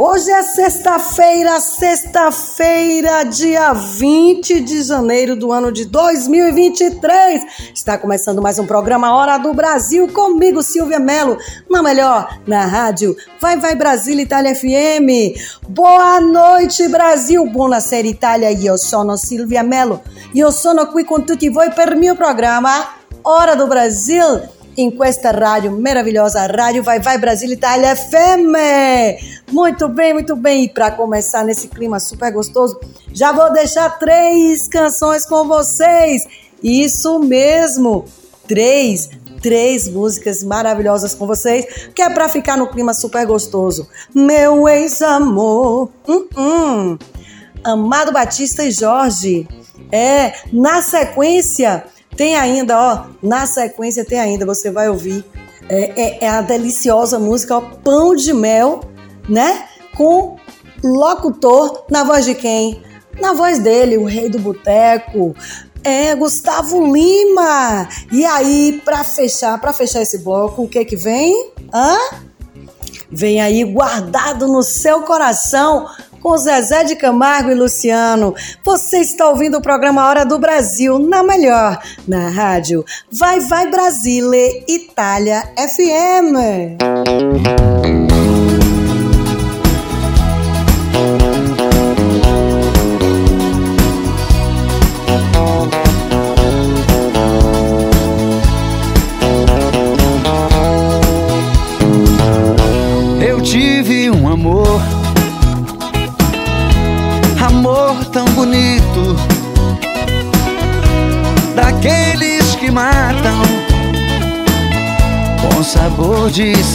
Hoje é sexta-feira, sexta-feira, dia 20 de janeiro do ano de 2023. Está começando mais um programa Hora do Brasil comigo, Silvia Mello, na melhor, na rádio Vai Vai Brasil Itália FM. Boa noite, Brasil. Buonasera Itália. Io sono Silvia Mello. Io sono qui con tutti voi per mio programma Hora do Brasil em questa rádio maravilhosa, Rádio Vai Vai Brasil Itália FM. Muito bem, muito bem. E para começar nesse clima super gostoso, já vou deixar três canções com vocês. Isso mesmo, três, três músicas maravilhosas com vocês, que é para ficar no clima super gostoso. Meu ex-amor, hum, hum. Amado Batista e Jorge. É, na sequência, tem ainda, ó, na sequência tem ainda, você vai ouvir. É, é, é a deliciosa música, ó, Pão de Mel, né? Com locutor na voz de quem? Na voz dele, o rei do boteco. É, Gustavo Lima. E aí, para fechar, para fechar esse bloco, o que que vem? Hã? Vem aí guardado no seu coração com Zezé de Camargo e Luciano. Você está ouvindo o programa Hora do Brasil, na melhor, na rádio Vai Vai Brasile, Itália FM.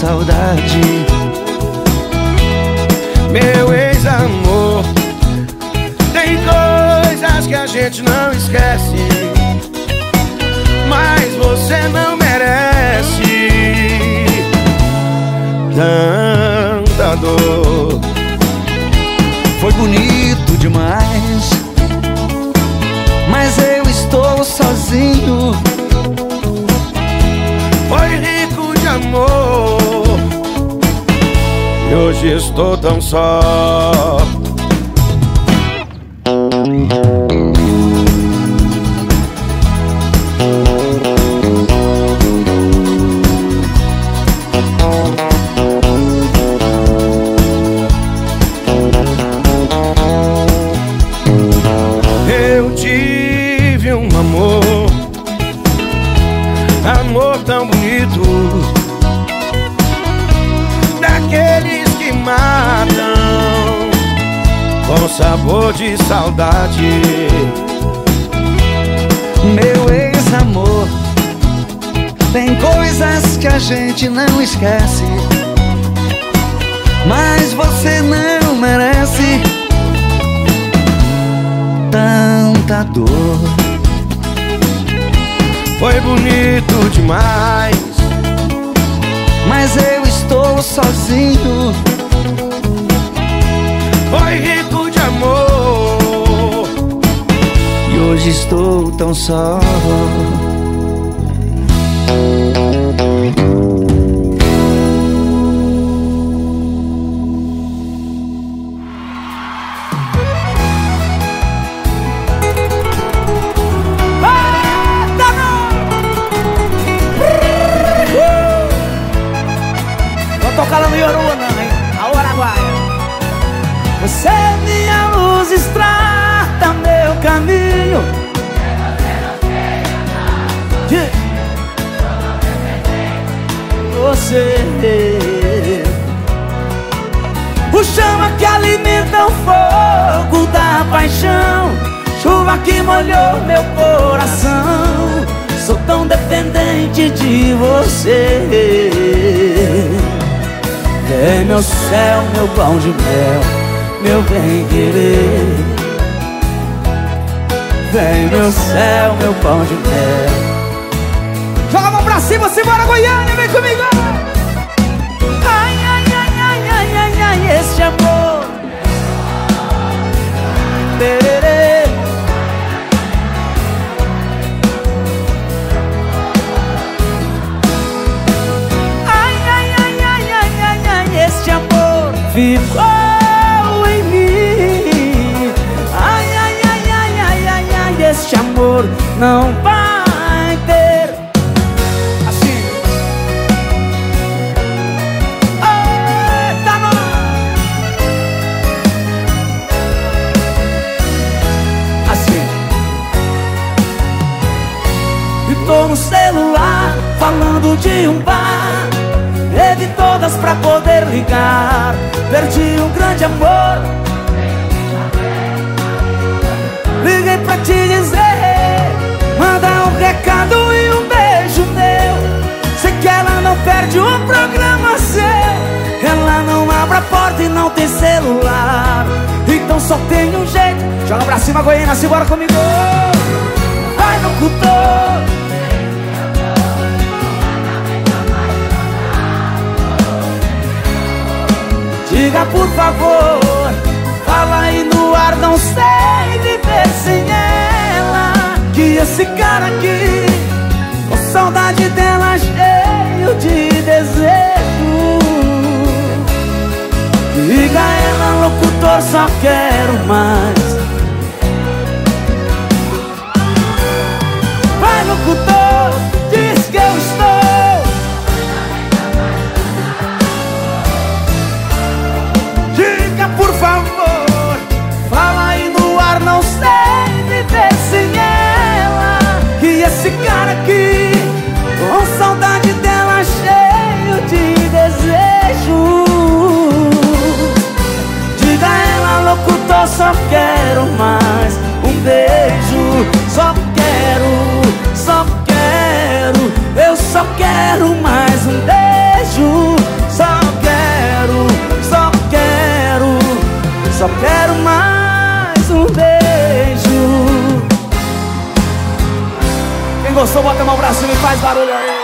Saudade. Meu ex-amor Tem coisas que a gente não esquece Mas você não merece Tanta dor. Foi bonito demais Mas eu estou sozinho Hoje estou tão só sabor de saudade. Meu ex-amor Tem coisas que a gente não esquece Mas você não merece Tanta dor. Foi bonito demais Mas eu estou sozinho hoje estou tão só Você. O chama que alimenta o fogo da paixão. Chuva que molhou meu coração. Sou tão dependente de você. Vem meu céu, meu pão de mel, meu bem querer Vem meu céu, meu pão de mel Joga a mão pra cima, simbora Goiânia, vem comigo Ai, ai, ai, ai, ai, ai, ai, este amor ficou em mim Ai, ai, ai, ai, ai, ai, ai, este amor não vai um bar Teve todas pra poder ligar. Perdi um grande amor. Liguei pra te dizer Manda um recado e um beijo meu. Sei que ela não perde um programa seu. Ela não abre a porta e não tem celular. Então só tem um jeito. Joga pra cima, Goiânia, simbora comigo. Vai no cultor Diga por favor, fala aí no ar, não sei viver sem ela. Que esse cara aqui, com saudade dela, cheio de desejo. Diga ela, locutor, só quero mais. Vai, locutor, locutor, só quero mais um beijo. Só quero, só quero, eu só quero mais um beijo. Só quero, só quero, só quero mais um beijo. Quem gostou, bota a mão pra cima e faz barulho aí.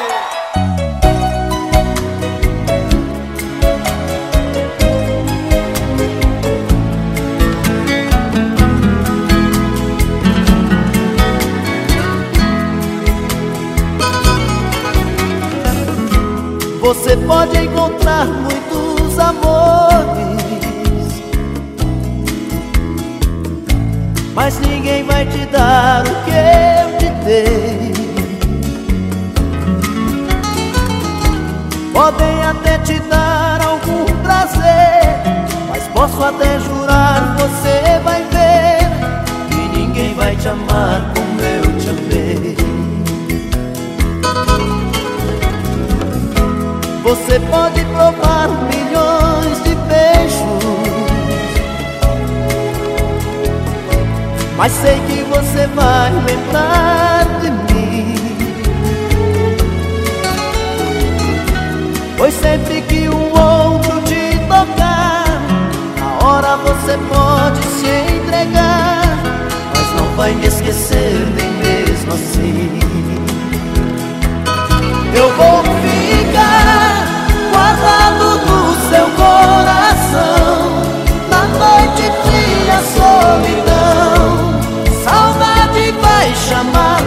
Você pode encontrar muitos amores, mas ninguém vai te dar o que eu te dei. Podem até te dar algum prazer, mas posso até jurar você vai ver que ninguém vai te amar como eu te amei. Você pode provar milhões de beijos. Mas sei que você vai lembrar de mim. Pois sempre que um outro te tocar Na hora você pode se entregar. Mas não vai me esquecer nem mesmo assim. Eu vou ficar guardado no seu coração. Na noite fria, solidão. Saudade vai chamar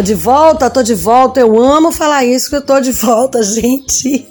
Tô de volta, tô de volta. Eu amo falar isso que eu tô de volta, gente.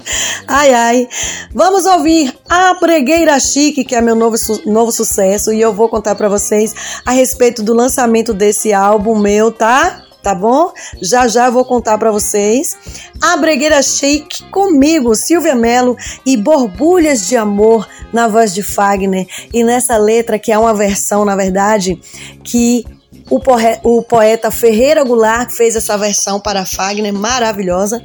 Ai, ai. Vamos ouvir a Bregueira Chique, que é meu novo, su novo sucesso, e eu vou contar para vocês a respeito do lançamento desse álbum meu, tá? Tá bom? Já já vou contar para vocês. A Bregueira Chique comigo, Silvia Mello e Borbulhas de Amor na voz de Fagner. E nessa letra, que é uma versão, na verdade, que o, o poeta Ferreira Goulart fez essa versão para Fagner, maravilhosa.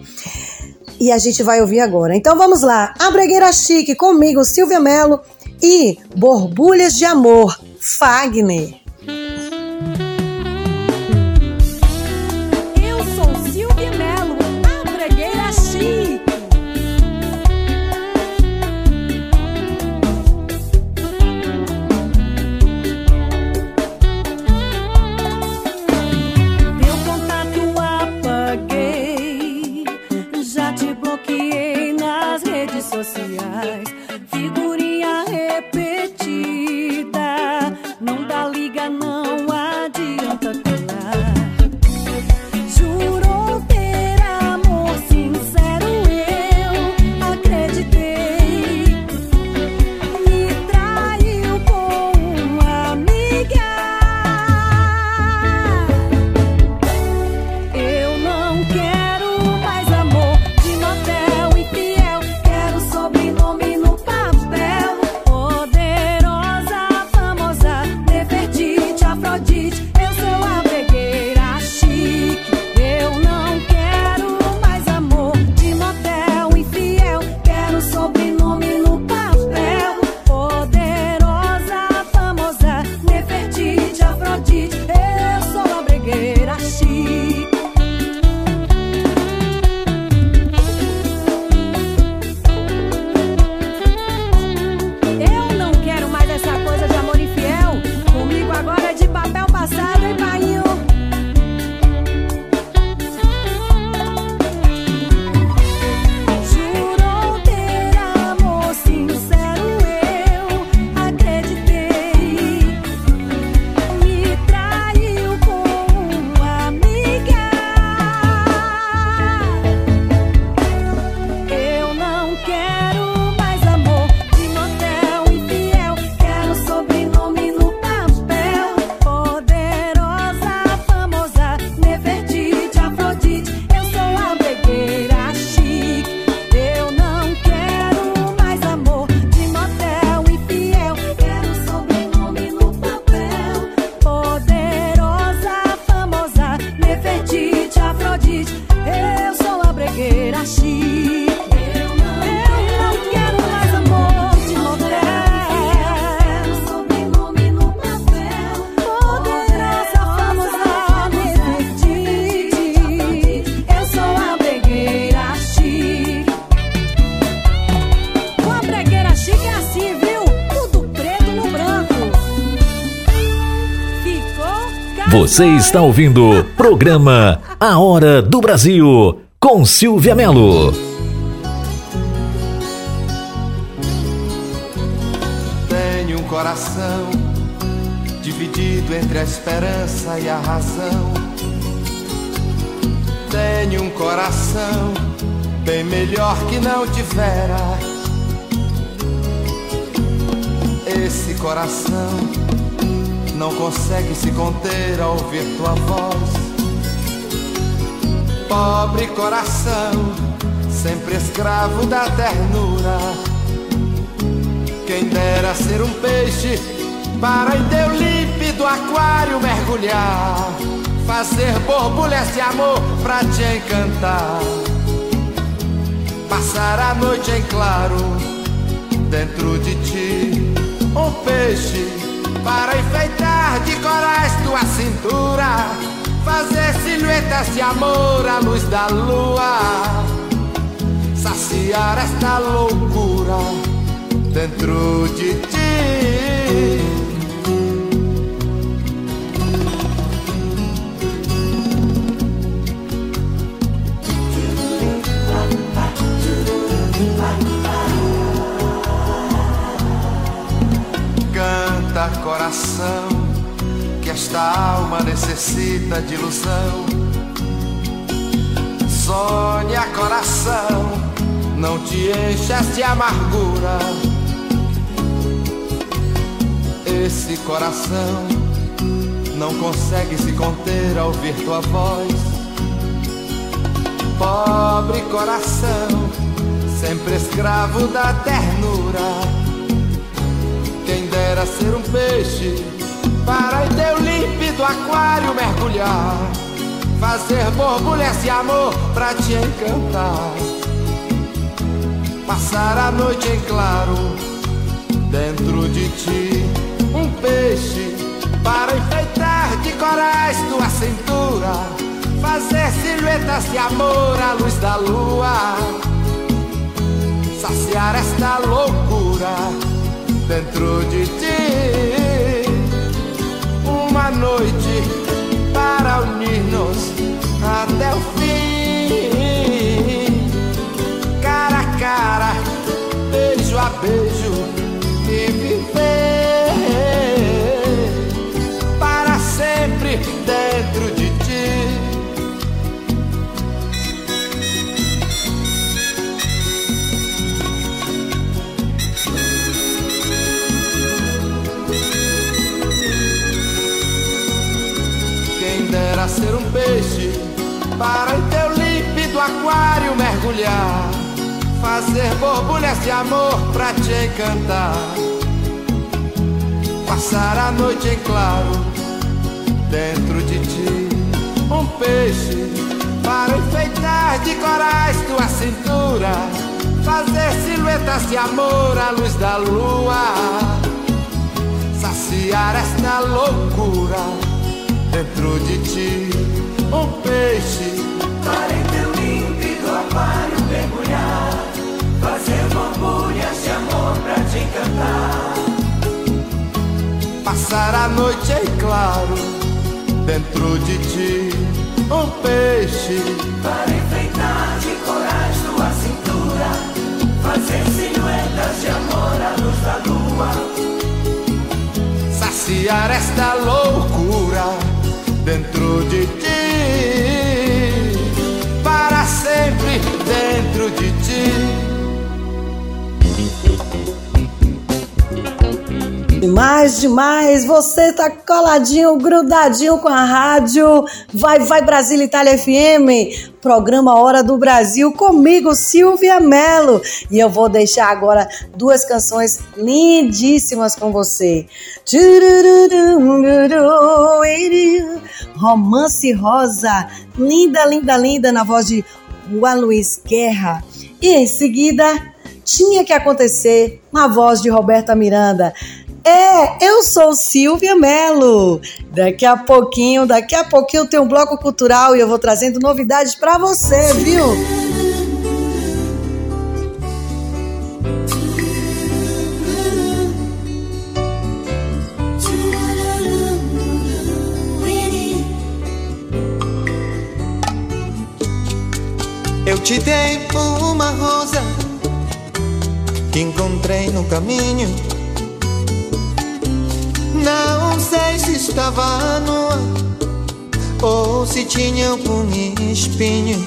E a gente vai ouvir agora. Então vamos lá. A Bregueira Chique comigo, Silvia Mello e Borbulhas de Amor, Fagner. Você está ouvindo programa A Hora do Brasil com Silvia Melo. Tenho um coração dividido entre a esperança e a razão. Tenho um coração bem melhor que não tivera. Esse coração não consegue se conter ao ouvir tua voz. Pobre coração, sempre escravo da ternura. Quem dera ser um peixe para em teu límpido aquário mergulhar, fazer borbulhas de amor pra te encantar. Passar a noite em claro dentro de ti, um peixe para enfeitar de corais tua cintura, fazer silhuetas de amor à luz da lua, saciar esta loucura dentro de ti. Coração, que esta alma necessita de ilusão. Sonha coração, não te enchas de amargura. Esse coração não consegue se conter ao ouvir tua voz. Pobre coração, sempre escravo da ternura. Dera ser um peixe para em teu límpido aquário mergulhar, fazer borbulhas de amor pra te encantar, passar a noite em claro dentro de ti, um peixe para enfeitar de corais tua cintura, fazer silhuetas de amor à luz da lua, saciar esta loucura dentro de ti. Uma noite para unir-nos até o fim. Cara a cara, beijo a beijo para em teu límpido aquário mergulhar, fazer borbulhas de amor pra te encantar, passar a noite em claro dentro de ti, um peixe para enfeitar de corais tua cintura, fazer silhuetas de amor à luz da lua, saciar esta loucura dentro de ti um peixe. Para em teu límpido aquário mergulhar. Fazer borbulhas de amor pra te encantar. Passar a noite em claro dentro de ti um peixe. Para enfeitar de corais tua cintura. Fazer silhuetas de amor à luz da lua. Saciar esta loucura dentro de ti para sempre dentro de ti Demais, demais. Você tá coladinho, grudadinho com a rádio. Vai, vai Brasília Itália FM. Programa Hora do Brasil comigo, Silvia Mello. E eu vou deixar agora duas canções lindíssimas com você. Romance Rosa. Linda, linda, linda na voz de Juan Luiz Guerra. E em seguida, tinha que acontecer na voz de Roberta Miranda. É, eu sou Silvia Melo. Daqui a pouquinho, daqui a pouquinho tem um bloco cultural e eu vou trazendo novidades para você, viu? Eu te dei uma rosa que encontrei no caminho não sei se estava nua ou se tinha um espinho.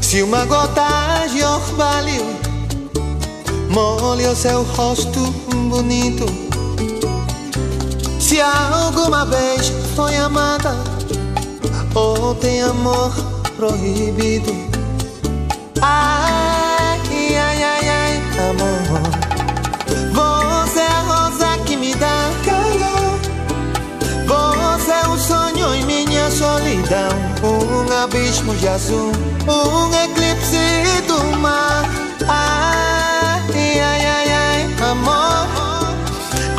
Se uma gota de orvalho molha o seu rosto bonito. Se alguma vez foi amada ou tem amor proibido. Ai, solidão. Um abismo de azul, um eclipse do mar. Ai, ai, ai, ai, amor.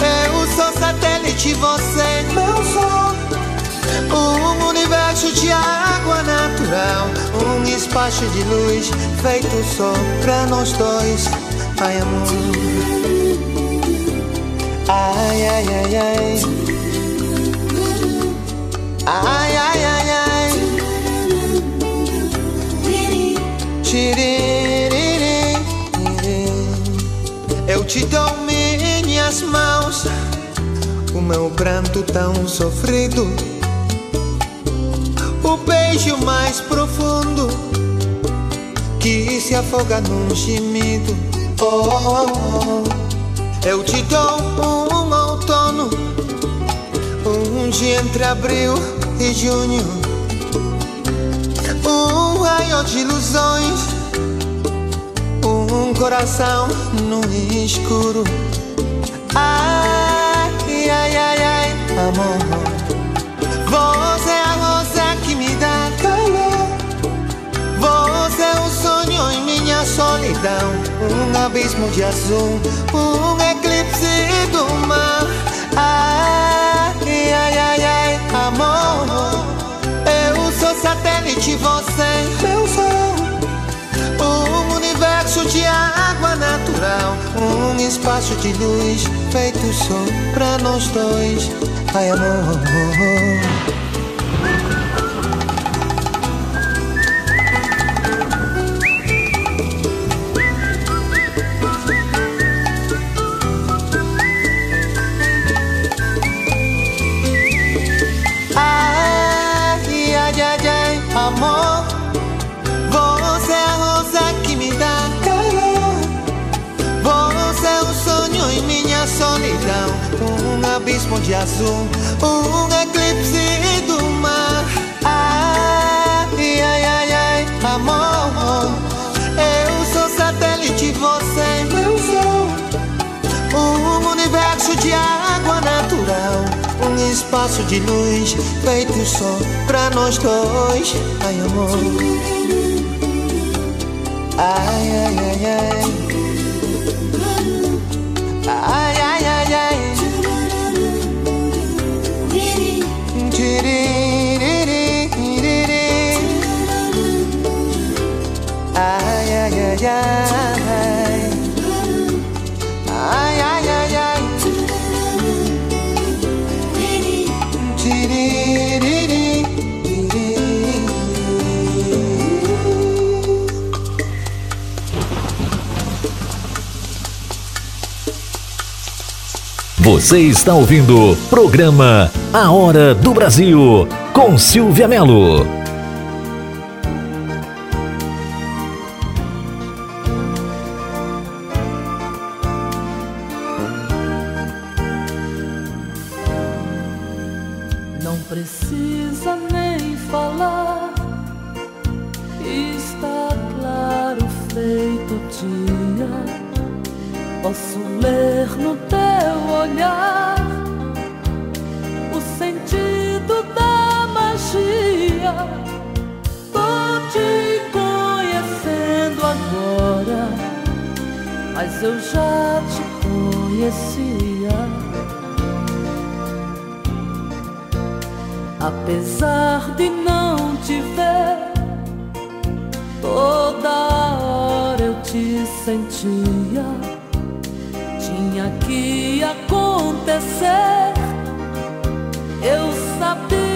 Eu sou satélite, você meu sol. Um universo de água natural, um espaço de luz feito só pra nós dois. Ai, amor. Ai, ai. Ai, ai, ai, ai. Eu te dou minhas mãos, o meu pranto tão sofrido, o beijo mais profundo que se afoga num gemido. Oh, oh, oh. Eu te dou um outono, um dia entre abril e junho, um raio de ilusões, um coração no escuro. Ai, ai, ai, ai, amor. Você é a rosa que me dá calor. Você é o sonho em minha solidão. Um abismo de azul, um eclipse do mar. Ai, ai, ai, ai, amor. Eu sou satélite, você meu sol. Um universo de água natural, um espaço de luz feito só pra nós dois. Ai, amor. Um eclipse do mar. Ai, ai, ai, ai, amor. Eu sou satélite, você é meu sol. Um universo de água natural, um espaço de luz feito só pra nós dois. Ai, amor. Ai, ai, ai. Ai, ai, ai, ai. Ai, ai. Tiririri. Você está ouvindo o programa A Hora do Brasil com Silvia Melo. Mas eu já te conhecia. Apesar de não te ver, toda hora eu te sentia. Tinha que acontecer. Eu sabia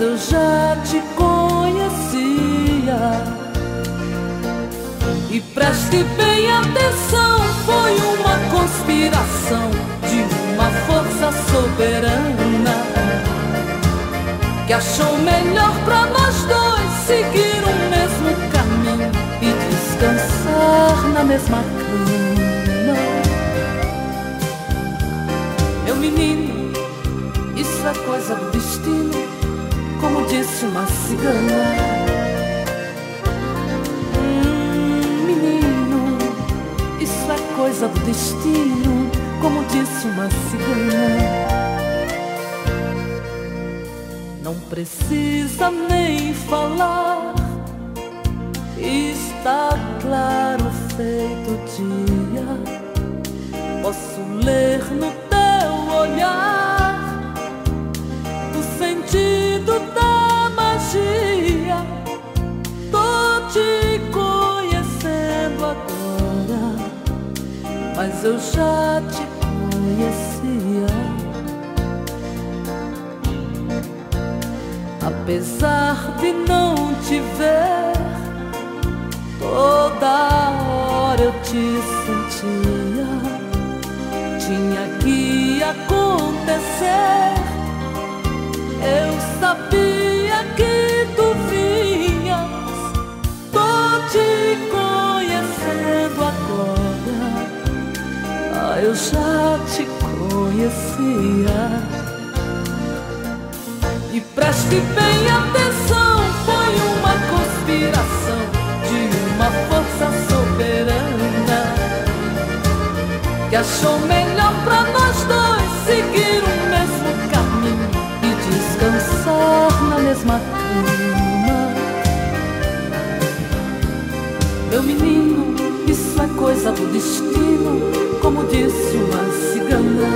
eu já te conhecia. E preste bem atenção, foi uma conspiração de uma força soberana que achou melhor para nós dois seguir o mesmo caminho e descansar na mesma cama. Meu menino, isso é coisa do destino, como disse uma cigana. Hum, menino, isso é coisa do destino, como disse uma cigana. Não precisa nem falar, está claro feito dia. Posso ler no mas eu já te conhecia. Apesar de não te ver, toda hora eu te sentia. Tinha que acontecer. Eu sabia conhecia. E preste bem atenção, foi uma conspiração de uma força soberana que achou melhor para nós dois seguir o mesmo caminho e descansar na mesma cama. Meu menino, coisa do destino, como disse uma cigana.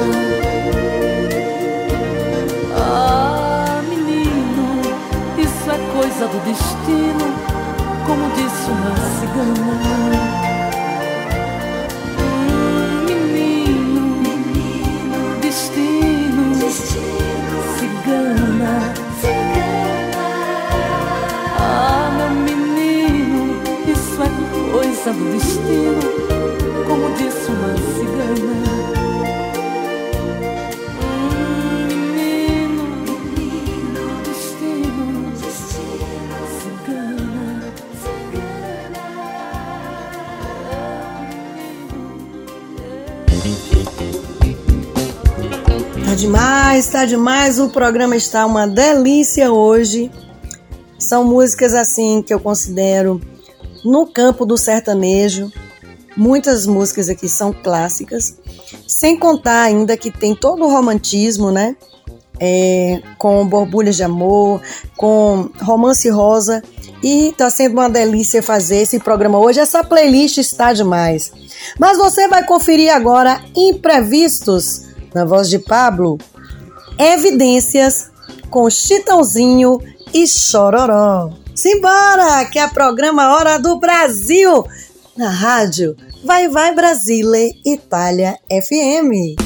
Ah, menino, isso é coisa do destino, como disse uma cigana. Coisa do destino, como disse uma cigana. Menino, destino, cigana. Tá demais, tá demais. O programa está uma delícia hoje. São músicas assim que eu considero no campo do sertanejo. Muitas músicas aqui são clássicas. Sem contar ainda que tem todo o romantismo, né? É, com borbulhas de amor, com romance rosa. E tá sendo uma delícia fazer esse programa hoje. Essa playlist está demais. Mas você vai conferir agora imprevistos na voz de Pablo. Evidências com Chitãozinho e Chororó. Simbora, que é o programa Hora do Brasil na rádio Vai Vai Brasile Itália FM.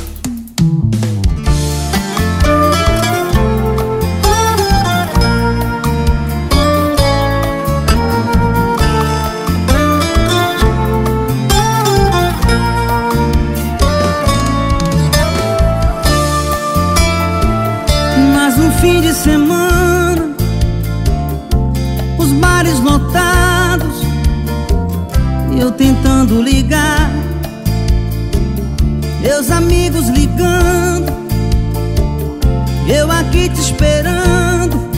Tentando ligar, meus amigos ligando, eu aqui te esperando,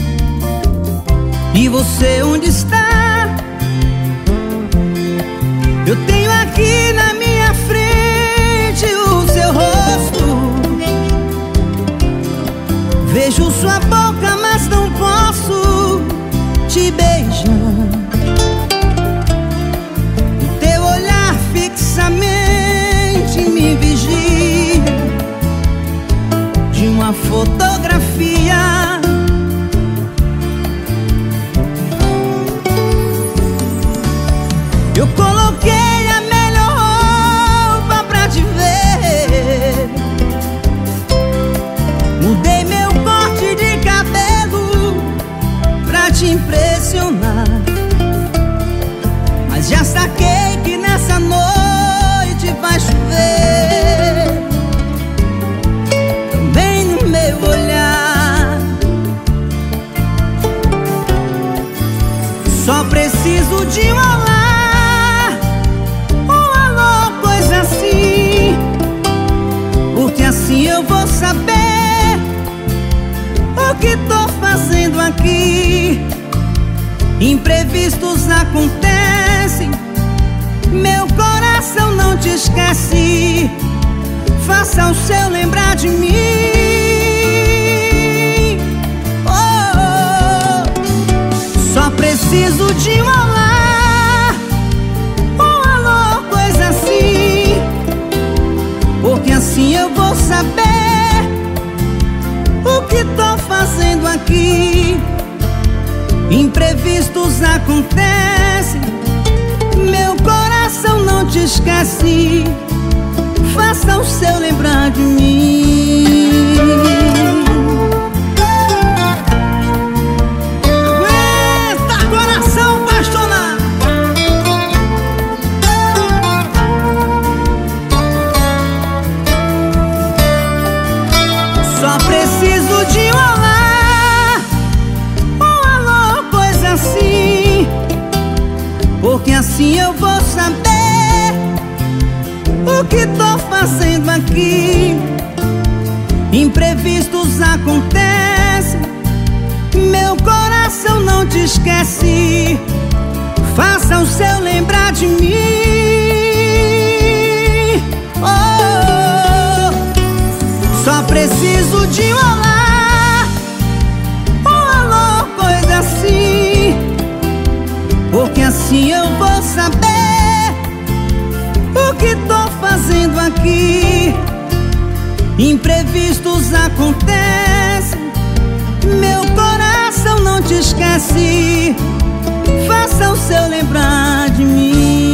e você onde está? dança o seu lembrar de mim. Oh, oh. Só preciso de um olá, um alô, coisa assim. Porque assim eu vou saber o que tô fazendo aqui. Imprevistos acontecem, meu coração não te esquece faça o seu lembrar de mim. Aguenta, coração apaixonado. Só preciso de um um alô, coisa assim, porque assim eu aqui. Imprevistos acontecem, meu coração não te esquece. Faça o seu lembrar de mim. Imprevistos acontecem, meu coração não te esquece. Faça o seu lembrar de mim.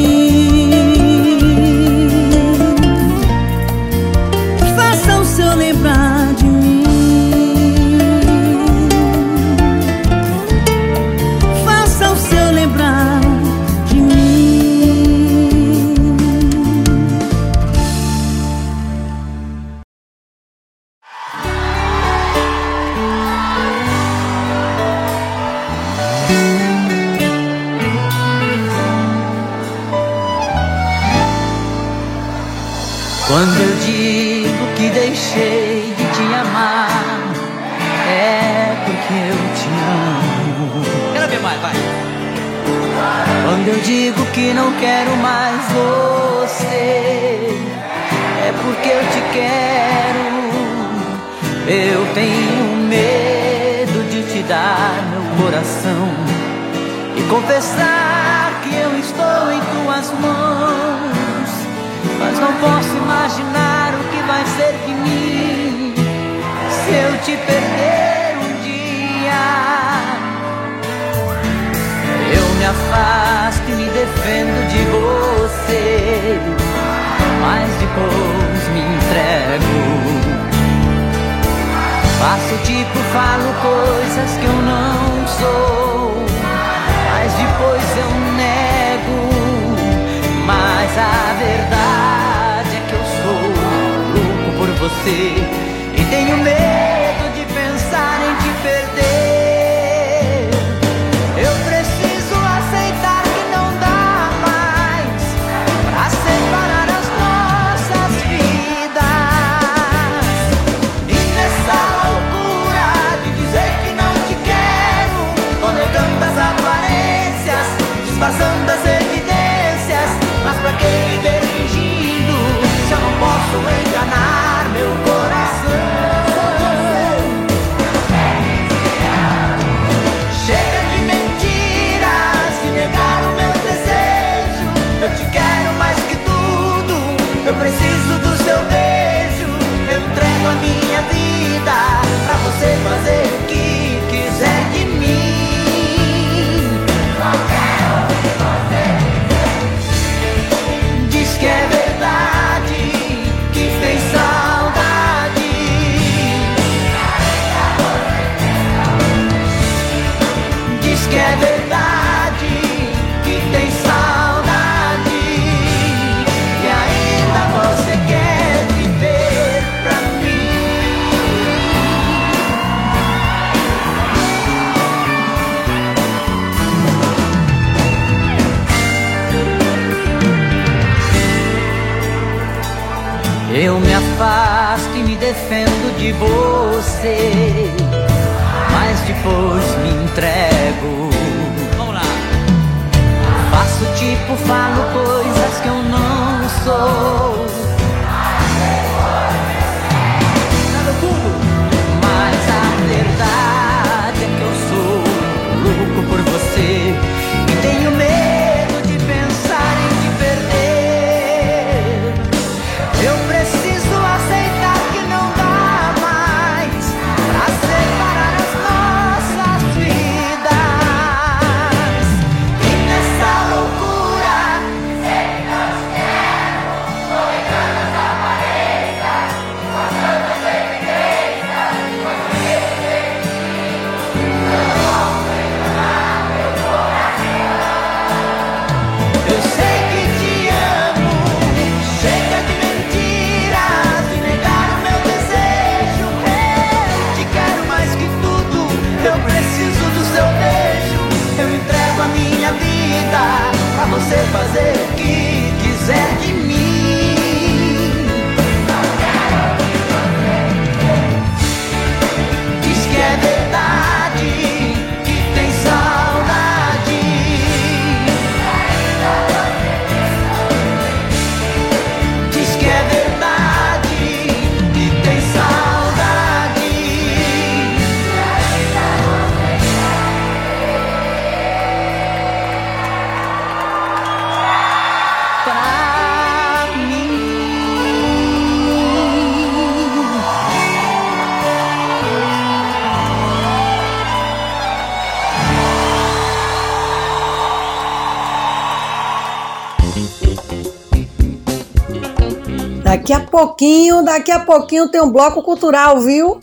Pouquinho, daqui a pouquinho tem um bloco cultural, viu?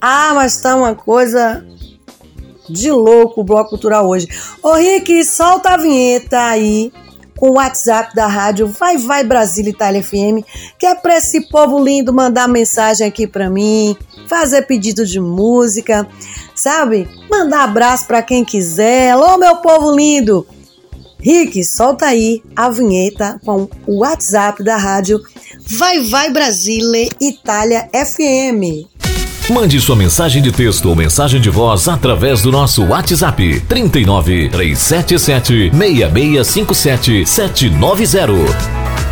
Ah, mas tá uma coisa de louco o bloco cultural hoje. Ô Rick, solta a vinheta aí com o WhatsApp da rádio Vai Vai Brasília Itália FM, que é pra esse povo lindo mandar mensagem aqui pra mim, fazer pedido de música, sabe? Mandar abraço pra quem quiser. Alô, meu povo lindo! Rick, solta aí a vinheta com o WhatsApp da rádio Vai Vai Brasília Itália FM. Mande sua mensagem de texto ou mensagem de voz através do nosso WhatsApp 39 377 6657 790.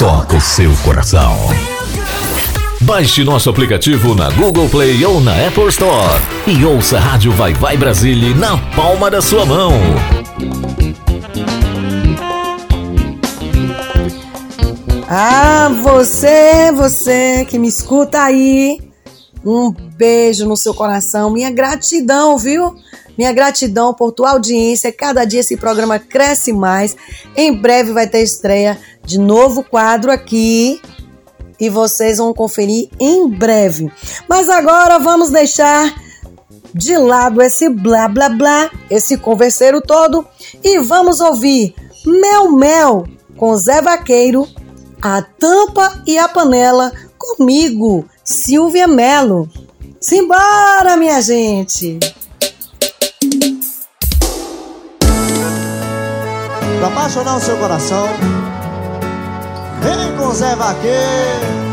toca o seu coração. Baixe nosso aplicativo na Google Play ou na Apple Store e ouça a Rádio Vai Vai Brasília na palma da sua mão. Ah, você, você que me escuta aí, um beijo no seu coração, minha gratidão, viu? Minha gratidão por tua audiência. Cada dia esse programa cresce mais. Em breve vai ter estreia de novo quadro aqui e vocês vão conferir em breve. Mas agora vamos deixar de lado esse blá blá blá, esse converseiro todo e vamos ouvir Mel Mel com Zé Vaqueiro, a tampa e a panela comigo, Silvia Melo. Simbora, minha gente! Pra apaixonar o seu coração, vem com Zé Vaqueiro.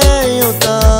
Tenho tanto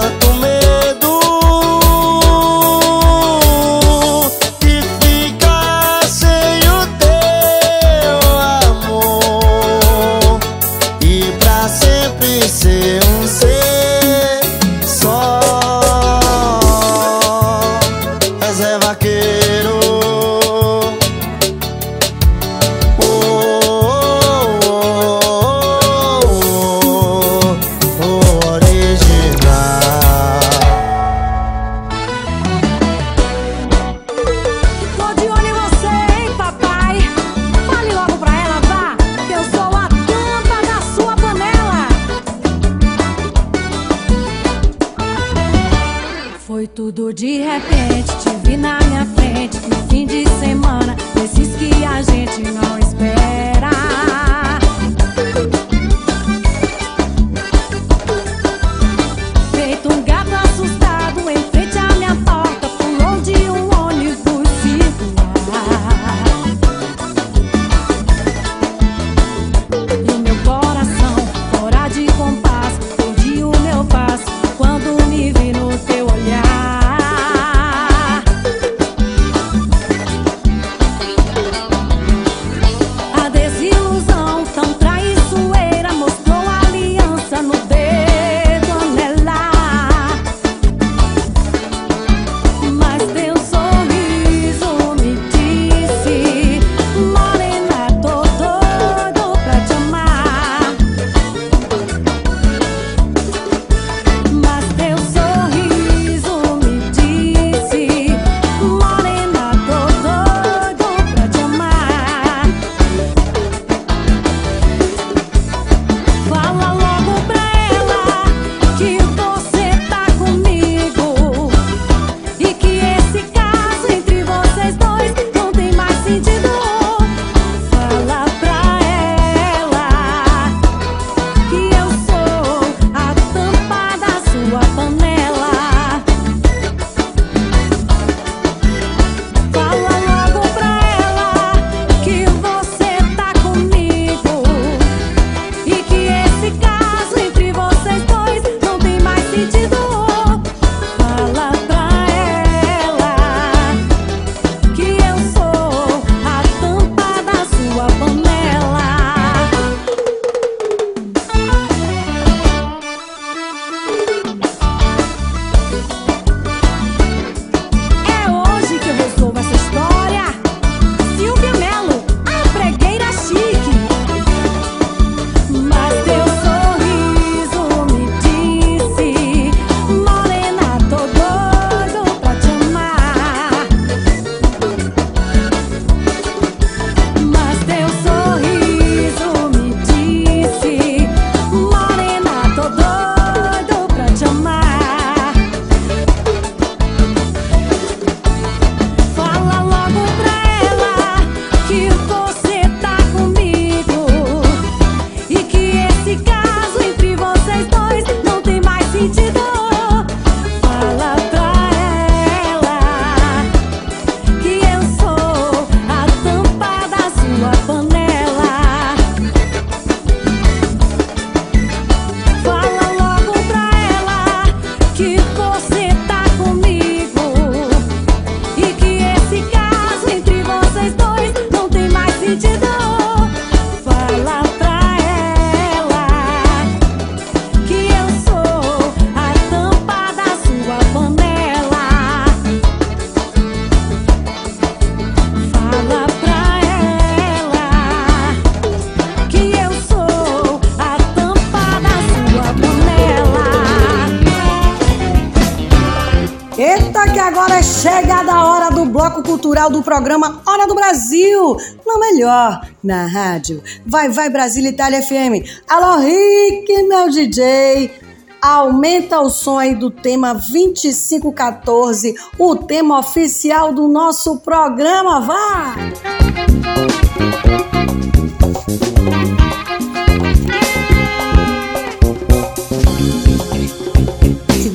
do programa Hora do Brasil. No melhor, na rádio. Vai, vai, Brasília Itália FM. Alô, Rick, meu DJ. Aumenta o som aí do tema 2514, o tema oficial do nosso programa. Vai!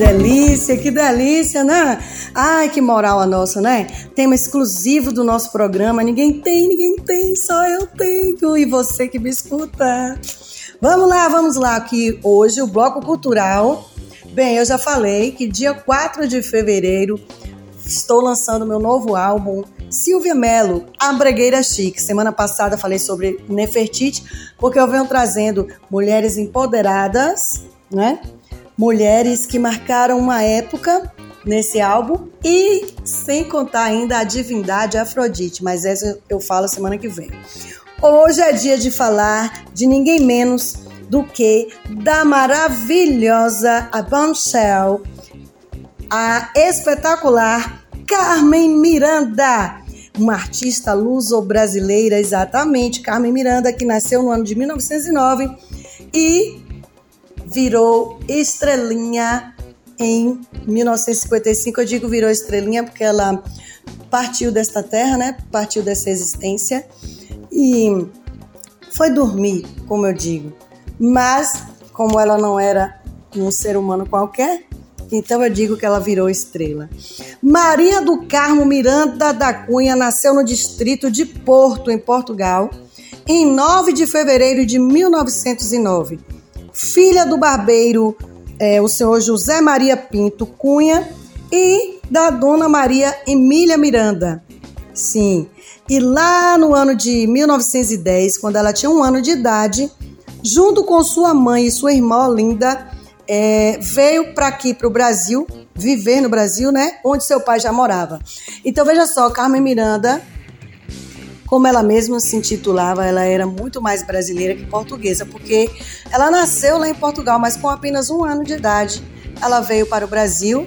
Delícia, que delícia, né? Ai, que moral a nossa, né? Tema exclusivo do nosso programa. Ninguém tem, ninguém tem, só eu tenho. E você que me escuta. Vamos lá, vamos lá, que hoje o Bloco Cultural. Bem, eu já falei que dia 4 de fevereiro estou lançando meu novo álbum Silvia Mello, A Bregueira Chique. Semana passada falei sobre Nefertiti, porque eu venho trazendo mulheres empoderadas, né? Mulheres que marcaram uma época nesse álbum e sem contar ainda a divindade Afrodite, mas essa eu falo semana que vem. Hoje é dia de falar de ninguém menos do que da maravilhosa a Bombshell, a espetacular Carmen Miranda, uma artista luso-brasileira, exatamente, Carmen Miranda, que nasceu no ano de 1909 e virou estrelinha em 1955. Eu digo virou estrelinha porque ela partiu desta terra, né? Partiu dessa existência e foi dormir, como eu digo. Mas, como ela não era um ser humano qualquer, então eu digo que ela virou estrela. Maria do Carmo Miranda da Cunha nasceu no distrito de Porto, em Portugal, em 9 de fevereiro de 1909. Filha do barbeiro, é, o senhor José Maria Pinto Cunha, e da dona Maria Emília Miranda. Sim, e lá no ano de 1910, quando ela tinha um ano de idade, junto com sua mãe e sua irmã Linda, é, veio para aqui, para o Brasil, viver no Brasil, né? Onde seu pai já morava. Então veja só, Carmen Miranda, como ela mesma se intitulava, ela era muito mais brasileira que portuguesa, porque ela nasceu lá em Portugal, mas com apenas um ano de idade, ela veio para o Brasil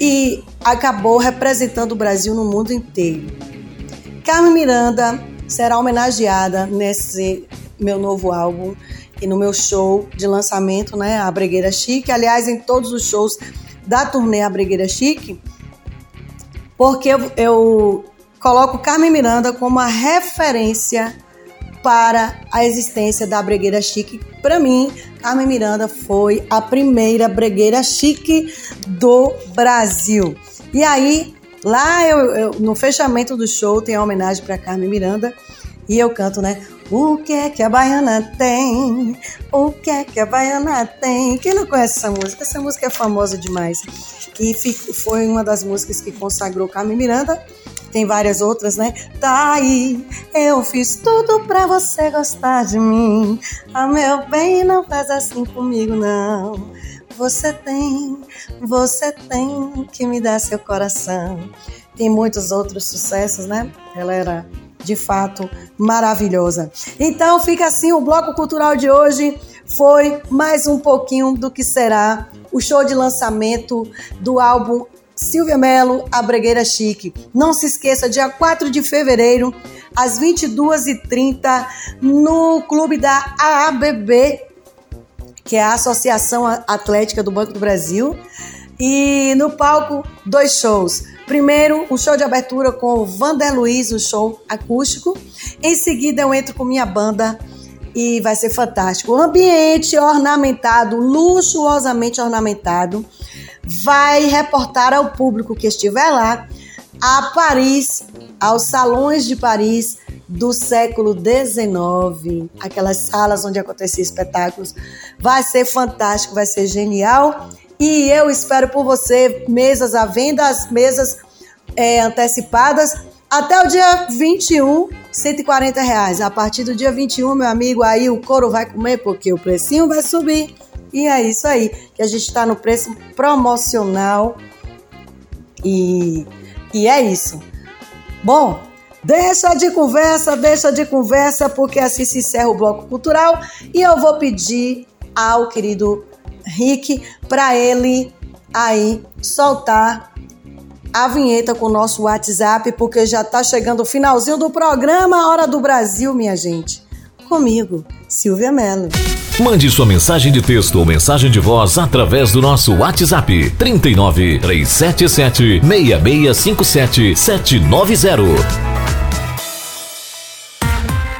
e acabou representando o Brasil no mundo inteiro. Carmen Miranda será homenageada nesse meu novo álbum e no meu show de lançamento, né, a Bregueira Chique. Aliás, em todos os shows da turnê A Bregueira Chique, porque eu, eu coloco Carmen Miranda como a referência para a existência da bregueira chique. Para mim, Carmen Miranda foi a primeira bregueira chique do Brasil. E aí, Lá eu, eu, no fechamento do show tem a homenagem para Carmen Miranda e eu canto, né? O que é que a baiana tem? O que é que a baiana tem? Quem não conhece essa música? Essa música é famosa demais. E foi uma das músicas que consagrou Carmen Miranda. Tem várias outras, né? Tá aí, eu fiz tudo pra você gostar de mim. Ah, meu bem, não faz assim comigo, não. Você tem, você tem que me dar seu coração. Tem muitos outros sucessos, né? Ela era de fato maravilhosa. Então fica assim, o bloco cultural de hoje foi mais um pouquinho do que será o show de lançamento do álbum Silvia Mello, A Bregueira Chique. Não se esqueça, dia 4 de fevereiro, às 22h30, no clube da AABB que é a Associação Atlética do Banco do Brasil. E no palco, dois shows. Primeiro, um show de abertura com o Vander Luiz, um show acústico. Em seguida, eu entro com minha banda e vai ser fantástico. O ambiente ornamentado, luxuosamente ornamentado, vai reportar ao público que estiver lá a Paris, aos salões de Paris, do século XIX, aquelas salas onde acontecia espetáculos. Vai ser fantástico, vai ser genial. E eu espero por você mesas à venda, as mesas é, antecipadas até o dia 21, 140 reais. A partir do dia 21, meu amigo, aí o couro vai comer porque o precinho vai subir. E é isso aí, que a gente está no preço promocional. E, e é isso. Bom, Deixa de conversa, deixa de conversa, porque assim se encerra o bloco cultural e eu vou pedir ao querido Rick para ele aí soltar a vinheta com o nosso WhatsApp, porque já tá chegando o finalzinho do programa Hora do Brasil, minha gente. Comigo, Silvia Mello. Mande sua mensagem de texto ou mensagem de voz através do nosso WhatsApp 39 377 6657 790.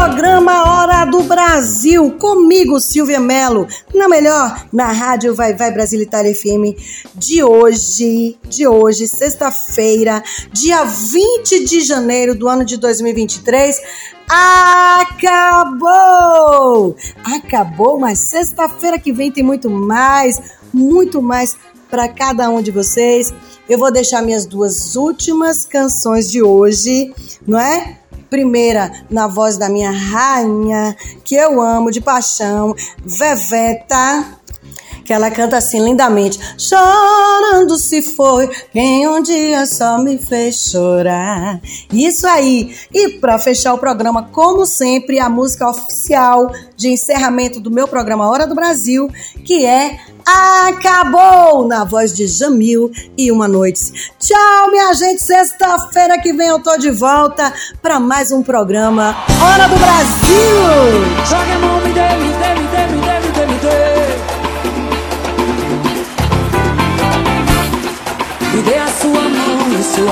Programa Hora do Brasil, comigo, Silvia Mello, na melhor, na Rádio Vai Vai Brasil Itália FM, de hoje, de hoje, sexta-feira, dia 20 de janeiro do ano de 2023. Acabou! Acabou, mas sexta-feira que vem tem muito mais, muito mais para cada um de vocês. Eu vou deixar minhas duas últimas canções de hoje, não é? Primeira, na voz da minha rainha, que eu amo de paixão, Veveta que ela canta assim lindamente. Chorando se foi quem um dia só me fez chorar. Isso aí. E para fechar o programa, como sempre, a música oficial de encerramento do meu programa Hora do Brasil, que é Acabou! Na voz de Jamil e Uma Noite. Tchau, minha gente. Sexta-feira que vem eu tô de volta para mais um programa Hora do Brasil! Joga a mão, me dê, me dê, me dê, me dê, me dê, me dê. Me dê a sua mão e seu